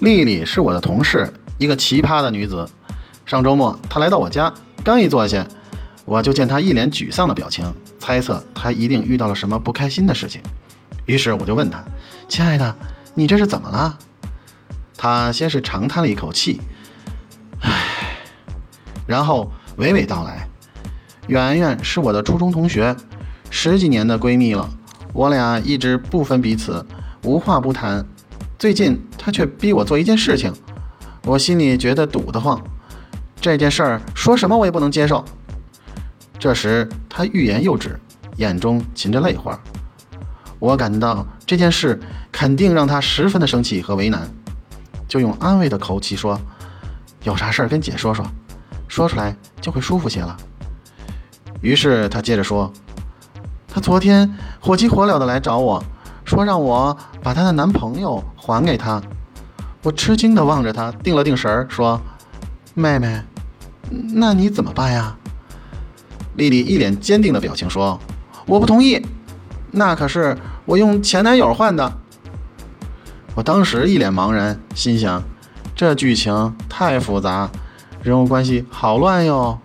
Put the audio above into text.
丽丽是我的同事，一个奇葩的女子。上周末她来到我家，刚一坐下，我就见她一脸沮丧的表情，猜测她一定遇到了什么不开心的事情。于是我就问她：“亲爱的，你这是怎么了？”她先是长叹了一口气，唉，然后娓娓道来：“圆圆是我的初中同学，十几年的闺蜜了，我俩一直不分彼此，无话不谈。”最近他却逼我做一件事情，我心里觉得堵得慌。这件事儿说什么我也不能接受。这时他欲言又止，眼中噙着泪花。我感到这件事肯定让他十分的生气和为难，就用安慰的口气说：“有啥事儿跟姐说说，说出来就会舒服些了。”于是他接着说：“他昨天火急火燎的来找我。”说让我把她的男朋友还给她，我吃惊地望着她，定了定神儿，说：“妹妹，那你怎么办呀？”丽丽一脸坚定的表情说：“我不同意，那可是我用前男友换的。”我当时一脸茫然，心想：这剧情太复杂，人物关系好乱哟。